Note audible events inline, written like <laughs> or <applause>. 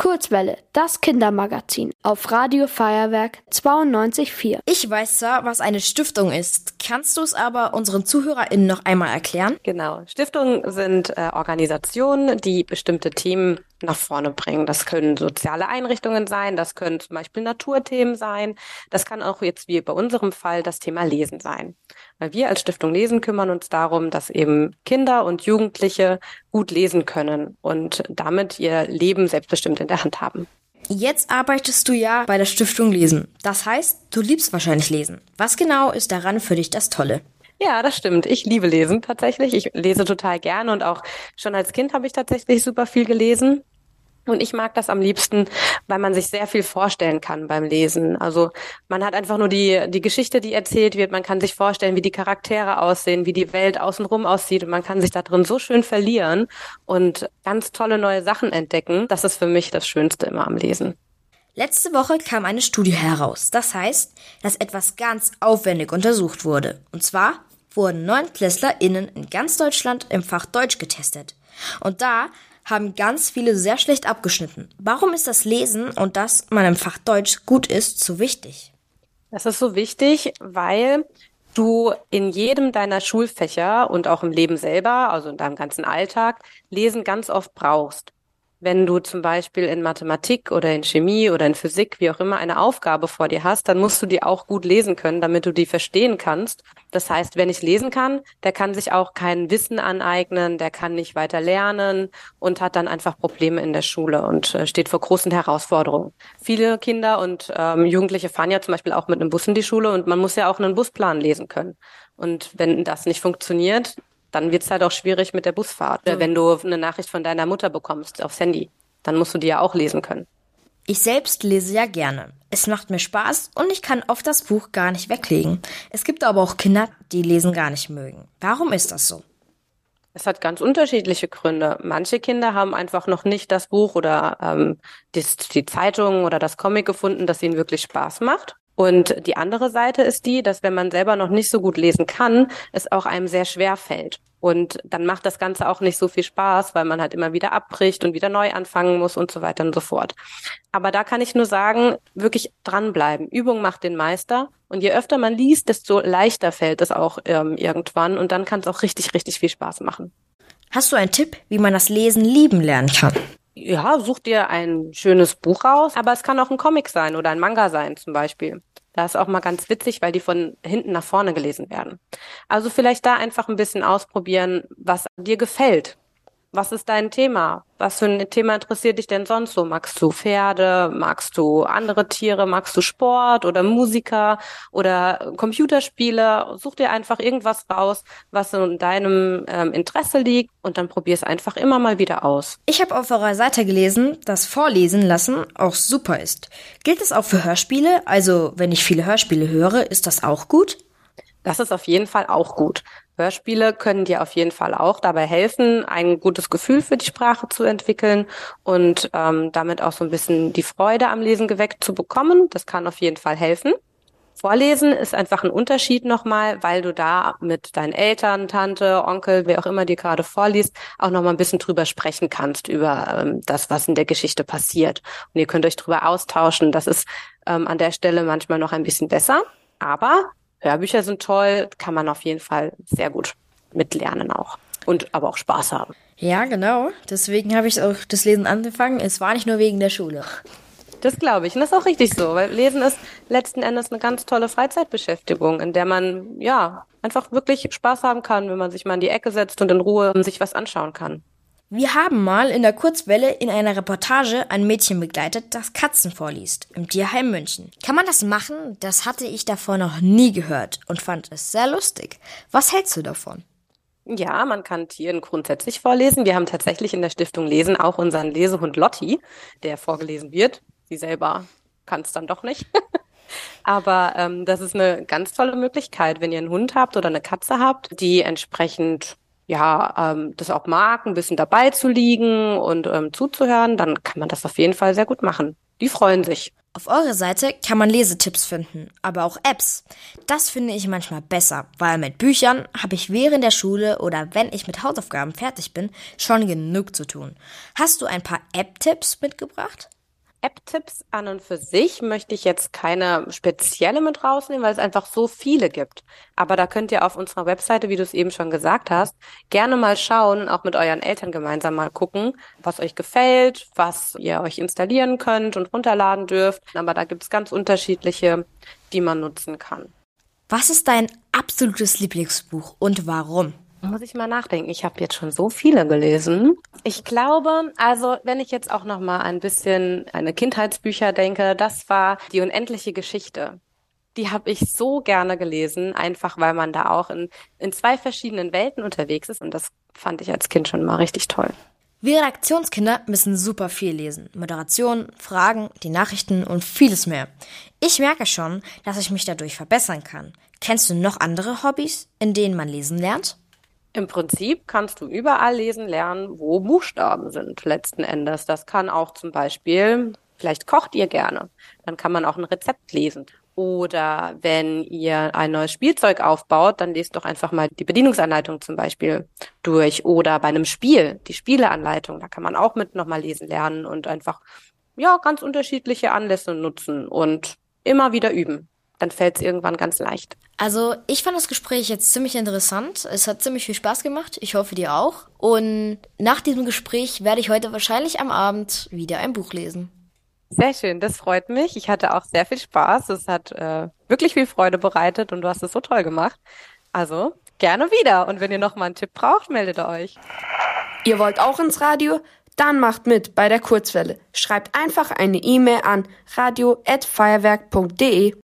Kurzwelle, das Kindermagazin auf Radio Feuerwerk 92.4. Ich weiß zwar, was eine Stiftung ist. Kannst du es aber unseren ZuhörerInnen noch einmal erklären? Genau. Stiftungen sind äh, Organisationen, die bestimmte Themen nach vorne bringen. Das können soziale Einrichtungen sein, das können zum Beispiel Naturthemen sein, das kann auch jetzt wie bei unserem Fall das Thema Lesen sein. Weil wir als Stiftung Lesen kümmern uns darum, dass eben Kinder und Jugendliche gut lesen können und damit ihr Leben selbstbestimmt in der Hand haben. Jetzt arbeitest du ja bei der Stiftung Lesen. Das heißt, du liebst wahrscheinlich Lesen. Was genau ist daran für dich das Tolle? Ja, das stimmt. Ich liebe Lesen tatsächlich. Ich lese total gerne und auch schon als Kind habe ich tatsächlich super viel gelesen. Und ich mag das am liebsten, weil man sich sehr viel vorstellen kann beim Lesen. Also man hat einfach nur die, die Geschichte, die erzählt wird. Man kann sich vorstellen, wie die Charaktere aussehen, wie die Welt außenrum aussieht. Und man kann sich da drin so schön verlieren und ganz tolle neue Sachen entdecken. Das ist für mich das Schönste immer am Lesen. Letzte Woche kam eine Studie heraus. Das heißt, dass etwas ganz aufwendig untersucht wurde. Und zwar wurden NeunklässlerInnen in ganz Deutschland im Fach Deutsch getestet. Und da haben ganz viele sehr schlecht abgeschnitten. Warum ist das Lesen und dass man im Fach Deutsch gut ist so wichtig? Das ist so wichtig, weil du in jedem deiner Schulfächer und auch im Leben selber, also in deinem ganzen Alltag, Lesen ganz oft brauchst. Wenn du zum Beispiel in Mathematik oder in Chemie oder in Physik, wie auch immer, eine Aufgabe vor dir hast, dann musst du die auch gut lesen können, damit du die verstehen kannst. Das heißt, wer nicht lesen kann, der kann sich auch kein Wissen aneignen, der kann nicht weiter lernen und hat dann einfach Probleme in der Schule und äh, steht vor großen Herausforderungen. Viele Kinder und ähm, Jugendliche fahren ja zum Beispiel auch mit einem Bus in die Schule und man muss ja auch einen Busplan lesen können. Und wenn das nicht funktioniert, dann wird es halt auch schwierig mit der Busfahrt. Mhm. Wenn du eine Nachricht von deiner Mutter bekommst aufs Handy, dann musst du die ja auch lesen können. Ich selbst lese ja gerne. Es macht mir Spaß und ich kann oft das Buch gar nicht weglegen. Es gibt aber auch Kinder, die lesen gar nicht mögen. Warum ist das so? Es hat ganz unterschiedliche Gründe. Manche Kinder haben einfach noch nicht das Buch oder ähm, die, die Zeitung oder das Comic gefunden, das ihnen wirklich Spaß macht. Und die andere Seite ist die, dass wenn man selber noch nicht so gut lesen kann, es auch einem sehr schwer fällt. Und dann macht das Ganze auch nicht so viel Spaß, weil man halt immer wieder abbricht und wieder neu anfangen muss und so weiter und so fort. Aber da kann ich nur sagen, wirklich dranbleiben. Übung macht den Meister. Und je öfter man liest, desto leichter fällt es auch ähm, irgendwann. Und dann kann es auch richtig, richtig viel Spaß machen. Hast du einen Tipp, wie man das Lesen lieben lernen kann? Ja, such dir ein schönes Buch raus, aber es kann auch ein Comic sein oder ein Manga sein zum Beispiel. Da ist auch mal ganz witzig, weil die von hinten nach vorne gelesen werden. Also vielleicht da einfach ein bisschen ausprobieren, was dir gefällt. Was ist dein Thema? Was für ein Thema interessiert dich denn sonst so? Magst du Pferde? Magst du andere Tiere? Magst du Sport oder Musiker oder Computerspiele? Such dir einfach irgendwas raus, was in deinem ähm, Interesse liegt und dann probier es einfach immer mal wieder aus. Ich habe auf eurer Seite gelesen, dass Vorlesen lassen auch super ist. Gilt es auch für Hörspiele? Also wenn ich viele Hörspiele höre, ist das auch gut? Das ist auf jeden Fall auch gut. Hörspiele können dir auf jeden Fall auch dabei helfen, ein gutes Gefühl für die Sprache zu entwickeln und ähm, damit auch so ein bisschen die Freude am Lesen geweckt zu bekommen. Das kann auf jeden Fall helfen. Vorlesen ist einfach ein Unterschied nochmal, weil du da mit deinen Eltern, Tante, Onkel, wer auch immer dir gerade vorliest, auch nochmal ein bisschen drüber sprechen kannst, über ähm, das, was in der Geschichte passiert. Und ihr könnt euch drüber austauschen. Das ist ähm, an der Stelle manchmal noch ein bisschen besser. Aber Hörbücher sind toll, kann man auf jeden Fall sehr gut mitlernen auch. Und aber auch Spaß haben. Ja, genau. Deswegen habe ich auch das Lesen angefangen. Es war nicht nur wegen der Schule. Das glaube ich. Und das ist auch richtig so, weil Lesen ist letzten Endes eine ganz tolle Freizeitbeschäftigung, in der man, ja, einfach wirklich Spaß haben kann, wenn man sich mal in die Ecke setzt und in Ruhe sich was anschauen kann. Wir haben mal in der Kurzwelle in einer Reportage ein Mädchen begleitet, das Katzen vorliest, im Tierheim München. Kann man das machen? Das hatte ich davor noch nie gehört und fand es sehr lustig. Was hältst du davon? Ja, man kann Tieren grundsätzlich vorlesen. Wir haben tatsächlich in der Stiftung Lesen auch unseren Lesehund Lotti, der vorgelesen wird. Sie selber kann es dann doch nicht. <laughs> Aber ähm, das ist eine ganz tolle Möglichkeit, wenn ihr einen Hund habt oder eine Katze habt, die entsprechend ja, ähm, das auch mag, ein bisschen dabei zu liegen und ähm, zuzuhören, dann kann man das auf jeden Fall sehr gut machen. Die freuen sich. Auf eurer Seite kann man Lesetipps finden, aber auch Apps. Das finde ich manchmal besser, weil mit Büchern habe ich während der Schule oder wenn ich mit Hausaufgaben fertig bin, schon genug zu tun. Hast du ein paar App-Tipps mitgebracht? App-Tipps an und für sich möchte ich jetzt keine spezielle mit rausnehmen, weil es einfach so viele gibt. Aber da könnt ihr auf unserer Webseite, wie du es eben schon gesagt hast, gerne mal schauen, auch mit euren Eltern gemeinsam mal gucken, was euch gefällt, was ihr euch installieren könnt und runterladen dürft. Aber da gibt es ganz unterschiedliche, die man nutzen kann. Was ist dein absolutes Lieblingsbuch und warum? Muss ich mal nachdenken. Ich habe jetzt schon so viele gelesen. Ich glaube, also wenn ich jetzt auch noch mal ein bisschen eine Kindheitsbücher denke, das war die unendliche Geschichte. Die habe ich so gerne gelesen, einfach weil man da auch in, in zwei verschiedenen Welten unterwegs ist und das fand ich als Kind schon mal richtig toll. Wir Redaktionskinder müssen super viel lesen. Moderation, Fragen, die Nachrichten und vieles mehr. Ich merke schon, dass ich mich dadurch verbessern kann. Kennst du noch andere Hobbys, in denen man lesen lernt? Im Prinzip kannst du überall lesen lernen, wo Buchstaben sind, letzten Endes. Das kann auch zum Beispiel, vielleicht kocht ihr gerne, dann kann man auch ein Rezept lesen. Oder wenn ihr ein neues Spielzeug aufbaut, dann lest doch einfach mal die Bedienungsanleitung zum Beispiel durch. Oder bei einem Spiel, die Spieleanleitung, da kann man auch mit nochmal lesen lernen und einfach, ja, ganz unterschiedliche Anlässe nutzen und immer wieder üben dann fällt es irgendwann ganz leicht. Also ich fand das Gespräch jetzt ziemlich interessant. Es hat ziemlich viel Spaß gemacht. Ich hoffe dir auch. Und nach diesem Gespräch werde ich heute wahrscheinlich am Abend wieder ein Buch lesen. Sehr schön, das freut mich. Ich hatte auch sehr viel Spaß. Es hat äh, wirklich viel Freude bereitet und du hast es so toll gemacht. Also gerne wieder. Und wenn ihr noch mal einen Tipp braucht, meldet euch. Ihr wollt auch ins Radio? Dann macht mit bei der Kurzwelle. Schreibt einfach eine E-Mail an radio@feuerwerk.de.